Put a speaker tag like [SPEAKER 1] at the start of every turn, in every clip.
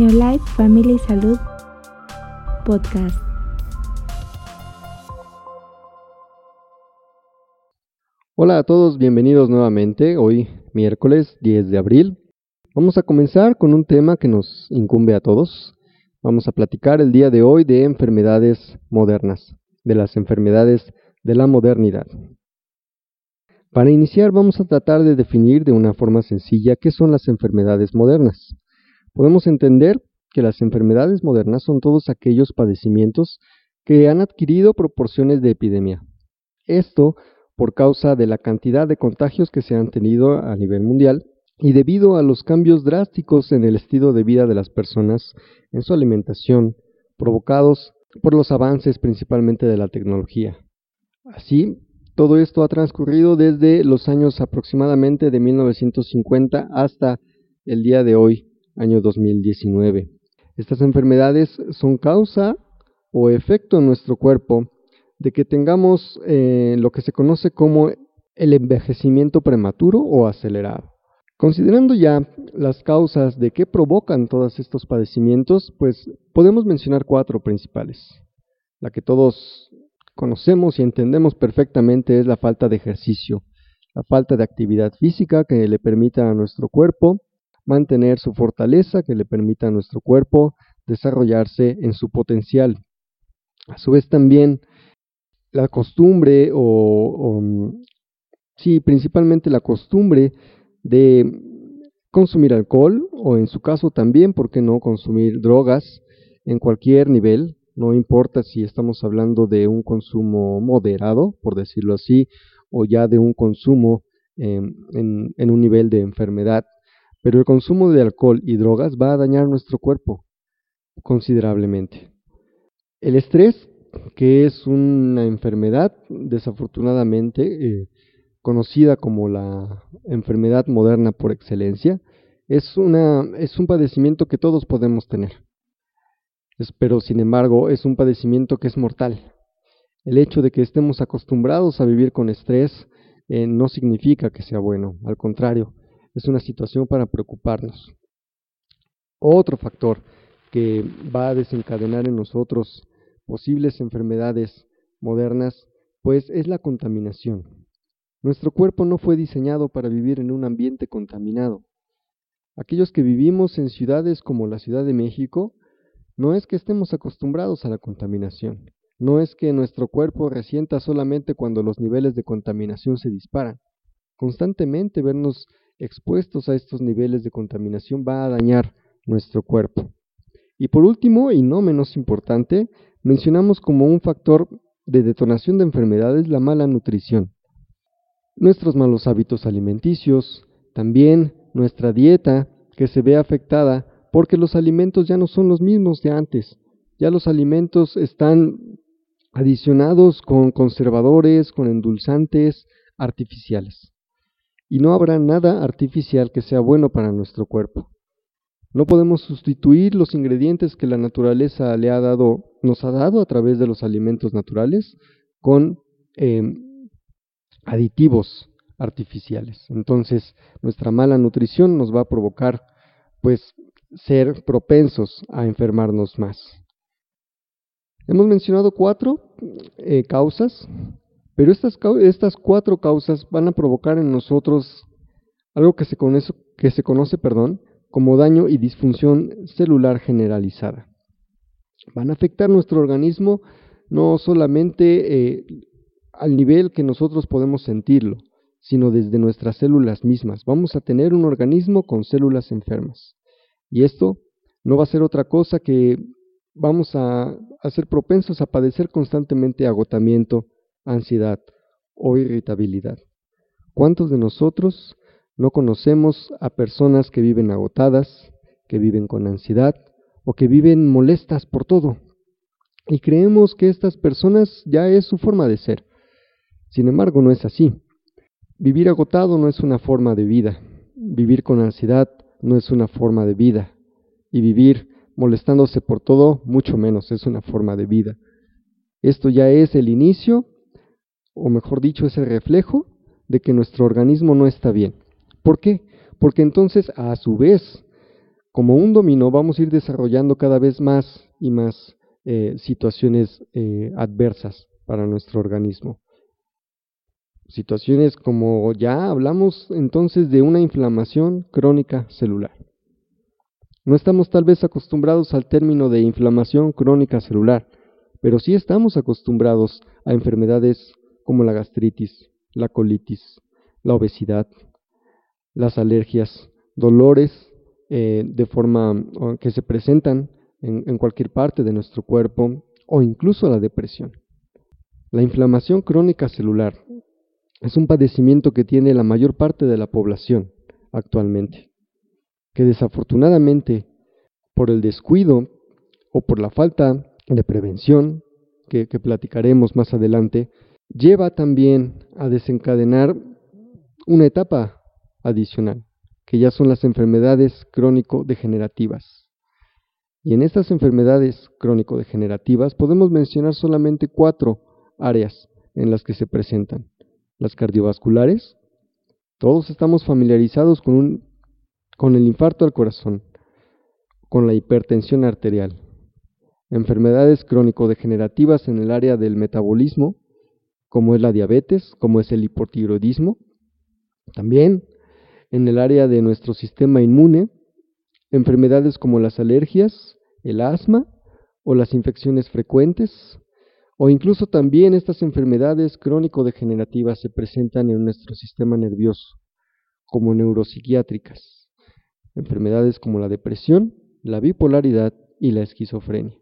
[SPEAKER 1] Neolife Family Salud Podcast.
[SPEAKER 2] Hola a todos, bienvenidos nuevamente. Hoy, miércoles 10 de abril, vamos a comenzar con un tema que nos incumbe a todos. Vamos a platicar el día de hoy de enfermedades modernas, de las enfermedades de la modernidad. Para iniciar vamos a tratar de definir de una forma sencilla qué son las enfermedades modernas. Podemos entender que las enfermedades modernas son todos aquellos padecimientos que han adquirido proporciones de epidemia. Esto por causa de la cantidad de contagios que se han tenido a nivel mundial y debido a los cambios drásticos en el estilo de vida de las personas, en su alimentación, provocados por los avances principalmente de la tecnología. Así, todo esto ha transcurrido desde los años aproximadamente de 1950 hasta el día de hoy, año 2019. Estas enfermedades son causa o efecto en nuestro cuerpo de que tengamos eh, lo que se conoce como el envejecimiento prematuro o acelerado. Considerando ya las causas de qué provocan todos estos padecimientos, pues podemos mencionar cuatro principales. La que todos conocemos y entendemos perfectamente es la falta de ejercicio, la falta de actividad física que le permita a nuestro cuerpo mantener su fortaleza, que le permita a nuestro cuerpo desarrollarse en su potencial. A su vez también la costumbre o, sí, principalmente la costumbre de consumir alcohol o en su caso también, ¿por qué no?, consumir drogas en cualquier nivel, no importa si estamos hablando de un consumo moderado, por decirlo así, o ya de un consumo em, en un nivel de enfermedad, pero el consumo de alcohol y drogas va a dañar nuestro cuerpo considerablemente. El estrés que es una enfermedad desafortunadamente eh, conocida como la enfermedad moderna por excelencia, es, una, es un padecimiento que todos podemos tener. pero sin embargo es un padecimiento que es mortal. El hecho de que estemos acostumbrados a vivir con estrés eh, no significa que sea bueno, al contrario, es una situación para preocuparnos. Otro factor que va a desencadenar en nosotros posibles enfermedades modernas, pues es la contaminación. Nuestro cuerpo no fue diseñado para vivir en un ambiente contaminado. Aquellos que vivimos en ciudades como la Ciudad de México, no es que estemos acostumbrados a la contaminación, no es que nuestro cuerpo resienta solamente cuando los niveles de contaminación se disparan. Constantemente vernos expuestos a estos niveles de contaminación va a dañar nuestro cuerpo. Y por último, y no menos importante, mencionamos como un factor de detonación de enfermedades la mala nutrición. Nuestros malos hábitos alimenticios, también nuestra dieta que se ve afectada porque los alimentos ya no son los mismos de antes. Ya los alimentos están adicionados con conservadores, con endulzantes artificiales. Y no habrá nada artificial que sea bueno para nuestro cuerpo. No podemos sustituir los ingredientes que la naturaleza le ha dado, nos ha dado a través de los alimentos naturales con em, aditivos artificiales. Entonces, nuestra mala nutrición nos va a provocar, pues, ser propensos a enfermarnos más. Hemos mencionado cuatro eh, causas, pero estas, estas cuatro causas van a provocar en nosotros algo que se conoce, perdón, como daño y disfunción celular generalizada. Van a afectar nuestro organismo no solamente eh, al nivel que nosotros podemos sentirlo, sino desde nuestras células mismas. Vamos a tener un organismo con células enfermas. Y esto no va a ser otra cosa que vamos a, a ser propensos a padecer constantemente agotamiento, ansiedad o irritabilidad. ¿Cuántos de nosotros no conocemos a personas que viven agotadas, que viven con ansiedad o que viven molestas por todo. Y creemos que estas personas ya es su forma de ser. Sin embargo, no es así. Vivir agotado no es una forma de vida. Vivir con ansiedad no es una forma de vida. Y vivir molestándose por todo, mucho menos, es una forma de vida. Esto ya es el inicio, o mejor dicho, es el reflejo de que nuestro organismo no está bien. ¿Por qué? Porque entonces, a su vez, como un dominó vamos a ir desarrollando cada vez más y más eh, situaciones eh, adversas para nuestro organismo. Situaciones como ya hablamos entonces de una inflamación crónica celular. No estamos tal vez acostumbrados al término de inflamación crónica celular, pero sí estamos acostumbrados a enfermedades como la gastritis, la colitis, la obesidad, las alergias, dolores eh, de forma que se presentan en cualquier parte de nuestro cuerpo o incluso la depresión. La inflamación crónica celular es un padecimiento que tiene la mayor parte de la población actualmente, que desafortunadamente por el descuido o por la falta de prevención, que, platicaremos más adelante, lleva también a desencadenar una etapa adicional, que ya son las enfermedades crónico-degenerativas. Y en estas enfermedades crónico-degenerativas podemos mencionar solamente cuatro áreas en las que se presentan las cardiovasculares. Todos estamos familiarizados con, un, con el infarto al corazón, con la hipertensión arterial, enfermedades crónico-degenerativas en el área del metabolismo, como es la diabetes, como es el hipotiroidismo, también en el área de nuestro sistema inmune, enfermedades como las alergias, el asma o las infecciones frecuentes, o incluso también estas enfermedades crónico-degenerativas se presentan en nuestro sistema nervioso, como neuropsiquiátricas, enfermedades como la depresión, la bipolaridad y la esquizofrenia.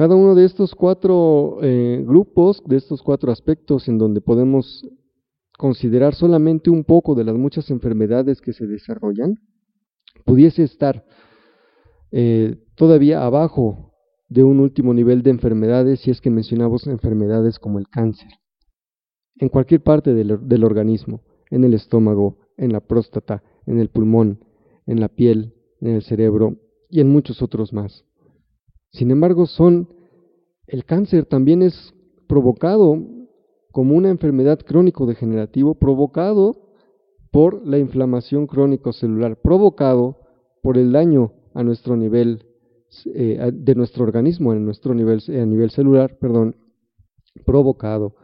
[SPEAKER 2] Cada uno de estos cuatro eh, grupos, de estos cuatro aspectos en donde podemos considerar solamente un poco de las muchas enfermedades que se desarrollan, pudiese estar eh, todavía abajo de un último nivel de enfermedades si es que mencionamos enfermedades como el cáncer. En cualquier parte del, organismo, en el estómago, en la próstata, en el pulmón, en la piel, en el cerebro y en muchos otros más. Sin embargo, son el cáncer también es provocado como una enfermedad crónico-degenerativo provocado por la inflamación crónico-celular, provocado por el daño a nuestro nivel eh, de nuestro organismo en nuestro nivel, a nivel celular, perdón, provocado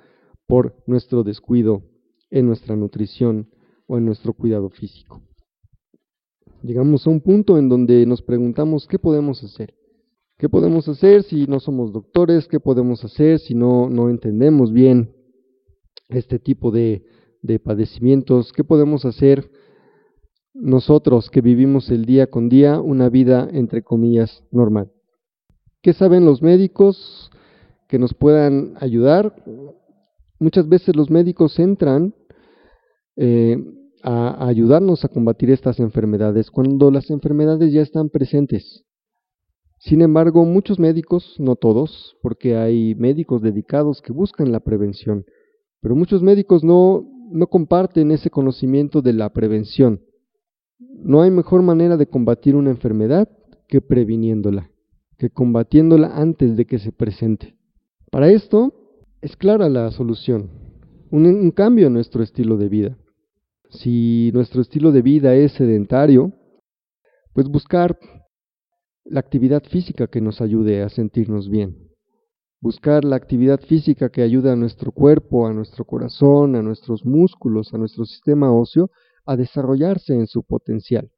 [SPEAKER 2] por nuestro descuido en nuestra nutrición o en nuestro cuidado físico. Llegamos a un punto en donde nos preguntamos qué podemos hacer. ¿Qué podemos hacer si no somos doctores? ¿Qué podemos hacer si no, no entendemos bien este tipo de, de padecimientos? ¿Qué podemos hacer nosotros que vivimos el día con día una vida entre comillas normal. ¿Qué saben los médicos que nos puedan ayudar? Muchas veces los médicos entran eh, a, ayudarnos a combatir estas enfermedades cuando las enfermedades ya están presentes. Sin embargo, muchos médicos, no todos, porque hay médicos dedicados que buscan la prevención, pero muchos médicos no, no comparten ese conocimiento de la prevención. No hay mejor manera de combatir una enfermedad que previniéndola, que combatiéndola antes de que se presente. Para esto es clara la solución, un, cambio en nuestro estilo de vida. Si nuestro estilo de vida es sedentario, pues buscar la actividad física que nos ayude a sentirnos bien. Buscar la actividad física que ayude a nuestro cuerpo, a nuestro corazón, a nuestros músculos, a nuestro sistema óseo a desarrollarse en su potencial.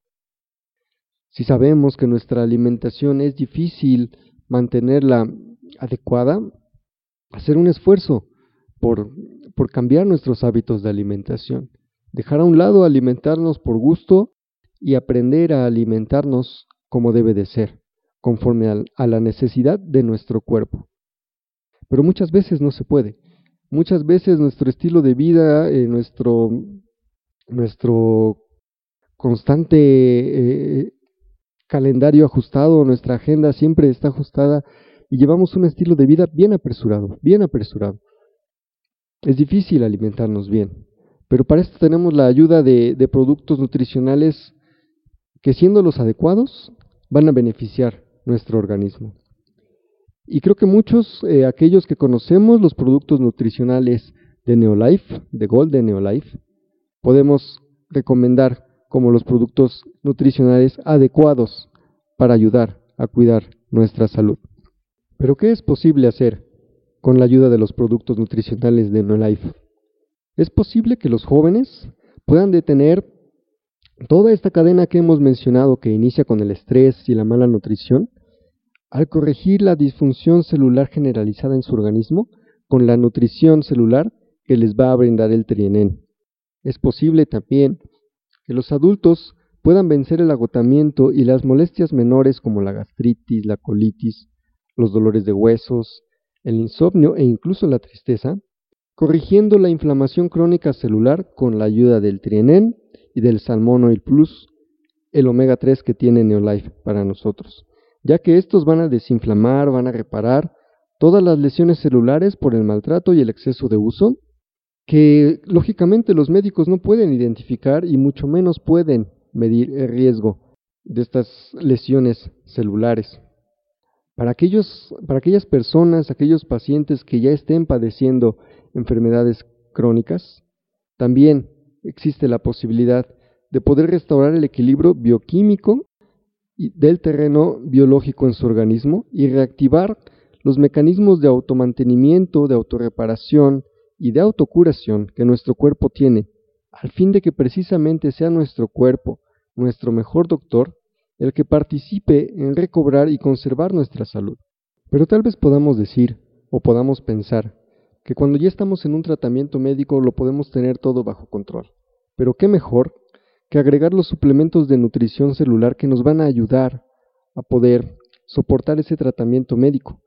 [SPEAKER 2] Si sabemos que nuestra alimentación es difícil mantenerla adecuada, hacer un esfuerzo por, por cambiar nuestros hábitos de alimentación, dejar a un lado alimentarnos por gusto y aprender a alimentarnos como debe de ser, conforme a, la necesidad de nuestro cuerpo. Pero muchas veces no se puede. Muchas veces nuestro estilo de vida, eh, nuestro nuestro constante eh, calendario ajustado, nuestra agenda siempre está ajustada y llevamos un estilo de vida bien apresurado, bien apresurado. Es difícil alimentarnos bien, pero para esto tenemos la ayuda de, productos nutricionales que siendo los adecuados van a beneficiar nuestro organismo. Y creo que muchos, eh, aquellos que conocemos los productos nutricionales de Neolife, de Golden Neolife, podemos recomendar como los productos nutricionales adecuados para ayudar a cuidar nuestra salud. Pero ¿qué es posible hacer con la ayuda de los productos nutricionales de NoLife? Es posible que los jóvenes puedan detener toda esta cadena que hemos mencionado que inicia con el estrés y la mala nutrición, al corregir la disfunción celular generalizada en su organismo con la nutrición celular que les va a brindar el trienen. Es posible también que los adultos puedan vencer el agotamiento y las molestias menores como la gastritis, la colitis, los dolores de huesos, el insomnio e incluso la tristeza, corrigiendo la inflamación crónica celular con la ayuda del trienen y del salmón oil plus, el omega 3 que tiene Neolife para nosotros, ya que estos van a desinflamar, van a reparar todas las lesiones celulares por el maltrato y el exceso de uso, que lógicamente los médicos no pueden identificar y mucho menos pueden medir el riesgo de estas lesiones celulares. Para, aquellos, para aquellas personas, aquellos pacientes que ya estén padeciendo enfermedades crónicas, también existe la posibilidad de poder restaurar el equilibrio bioquímico del terreno biológico en su organismo y reactivar los mecanismos de automantenimiento, de autorreparación y de autocuración que nuestro cuerpo tiene, al fin de que precisamente sea nuestro cuerpo, nuestro mejor doctor, el que participe en recobrar y conservar nuestra salud. Pero tal vez podamos decir o podamos pensar que cuando ya estamos en un tratamiento médico lo podemos tener todo bajo control. Pero qué mejor que agregar los suplementos de nutrición celular que nos van a ayudar a poder soportar ese tratamiento médico,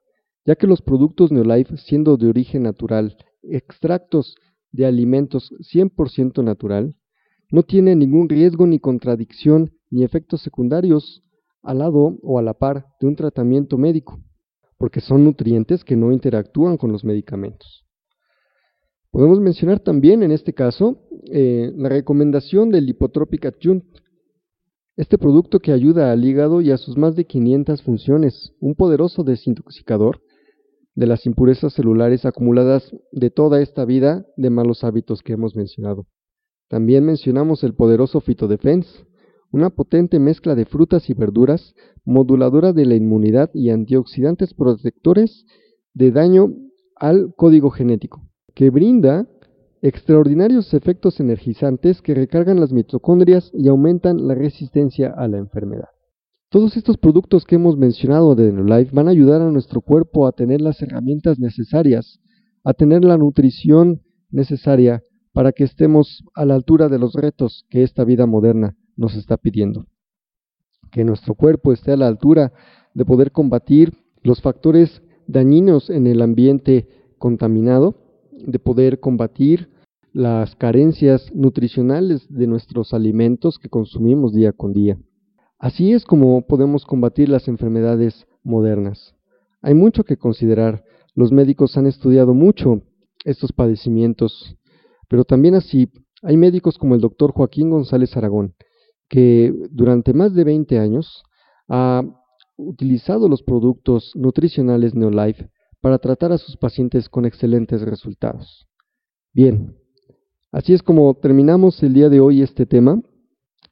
[SPEAKER 2] ya que los productos Neolife, siendo de origen natural, extractos de alimentos 100% natural, no tienen ningún riesgo ni contradicción ni efectos secundarios al lado o a la par de un tratamiento médico, porque son nutrientes que no interactúan con los medicamentos. Podemos mencionar también en este caso eh, la recomendación del Lipotropic Adjunct, este producto que ayuda al hígado y a sus más de 500 funciones, un poderoso desintoxicador de las impurezas celulares acumuladas de toda esta vida de malos hábitos que hemos mencionado. También mencionamos el poderoso Fitodefense, una potente mezcla de frutas y verduras, moduladora de la inmunidad y antioxidantes protectores de daño al código genético, que brinda extraordinarios efectos energizantes que recargan las mitocondrias y aumentan la resistencia a la enfermedad. Todos estos productos que hemos mencionado de Life van a ayudar a nuestro cuerpo a tener las herramientas necesarias, a tener la nutrición necesaria para que estemos a la altura de los retos que esta vida moderna nos está pidiendo. Que nuestro cuerpo esté a la altura de poder combatir los factores dañinos en el ambiente contaminado, de poder combatir las carencias nutricionales de nuestros alimentos que consumimos día con día. Así es como podemos combatir las enfermedades modernas. Hay mucho que considerar. Los médicos han estudiado mucho estos padecimientos, pero también así hay médicos como el doctor Joaquín González Aragón, que durante más de 20 años ha utilizado los productos nutricionales Neolife para tratar a sus pacientes con excelentes resultados. Bien, así es como terminamos el día de hoy este tema.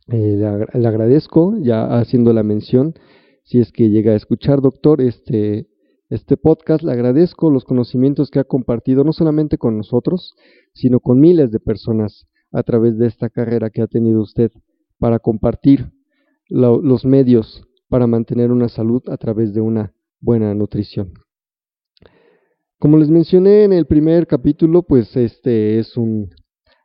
[SPEAKER 2] Eh, le, agradezco ya haciendo la mención, si es que llega a escuchar, doctor, este, este podcast, le agradezco los conocimientos que ha compartido no solamente con nosotros, sino con miles de personas a través de esta carrera que ha tenido usted para compartir los medios para mantener una salud a través de una buena nutrición. Como les mencioné en el primer capítulo, pues este es un,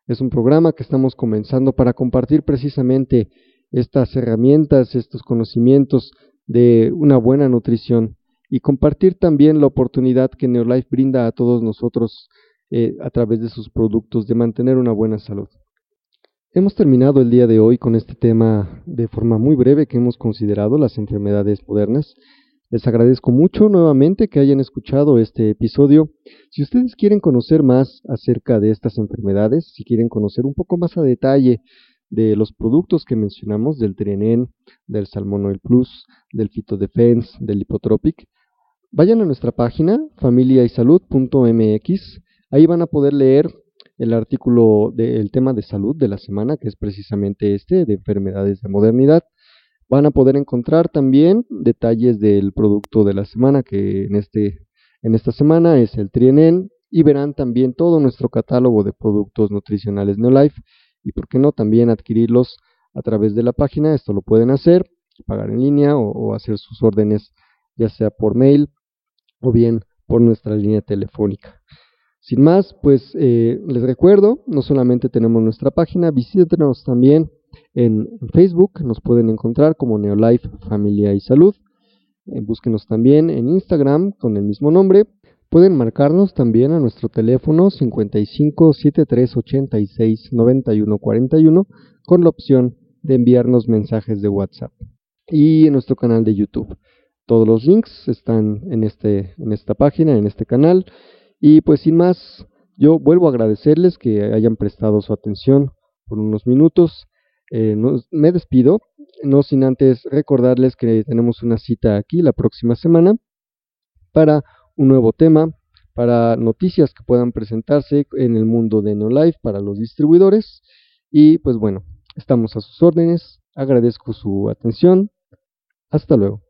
[SPEAKER 2] es un programa que estamos comenzando para compartir precisamente estas herramientas, estos conocimientos de una buena nutrición y compartir también la oportunidad que Neolife brinda a todos nosotros eh, a través de sus productos de mantener una buena salud. Hemos terminado el día de hoy con este tema de forma muy breve que hemos considerado las enfermedades modernas. Les agradezco mucho nuevamente que hayan escuchado este episodio. Si ustedes quieren conocer más acerca de estas enfermedades, si quieren conocer un poco más a detalle de los productos que mencionamos, del Trienen, del Salmon Oil Plus, del Fitodefense, del Hipotropic, vayan a nuestra página familiaysalud.mx. Ahí van a poder leer el artículo del tema de salud de la semana, que es precisamente este, de enfermedades de modernidad. Van a poder encontrar también detalles del producto de la semana, que en, este, en esta semana es el Trienen, y verán también todo nuestro catálogo de productos nutricionales Neolife, y por qué no también adquirirlos a través de la página, esto lo pueden hacer, pagar en línea o, hacer sus órdenes ya sea por mail o bien por nuestra línea telefónica. Sin más, pues eh, les recuerdo, no solamente tenemos nuestra página, visítenos también en Facebook, nos pueden encontrar como Neolife Familia y Salud. Eh, búsquenos también en Instagram con el mismo nombre. Pueden marcarnos también a nuestro teléfono 55 73 86 91 41 con la opción de enviarnos mensajes de WhatsApp y en nuestro canal de YouTube. Todos los links están en, este, en esta página, en este canal. Y pues sin más, yo vuelvo a agradecerles que hayan prestado su atención por unos minutos. Eh, me despido, no sin antes recordarles que tenemos una cita aquí la próxima semana para un nuevo tema, para noticias que puedan presentarse en el mundo de NeoLife para los distribuidores. Y pues bueno, estamos a sus órdenes. Agradezco su atención. Hasta luego.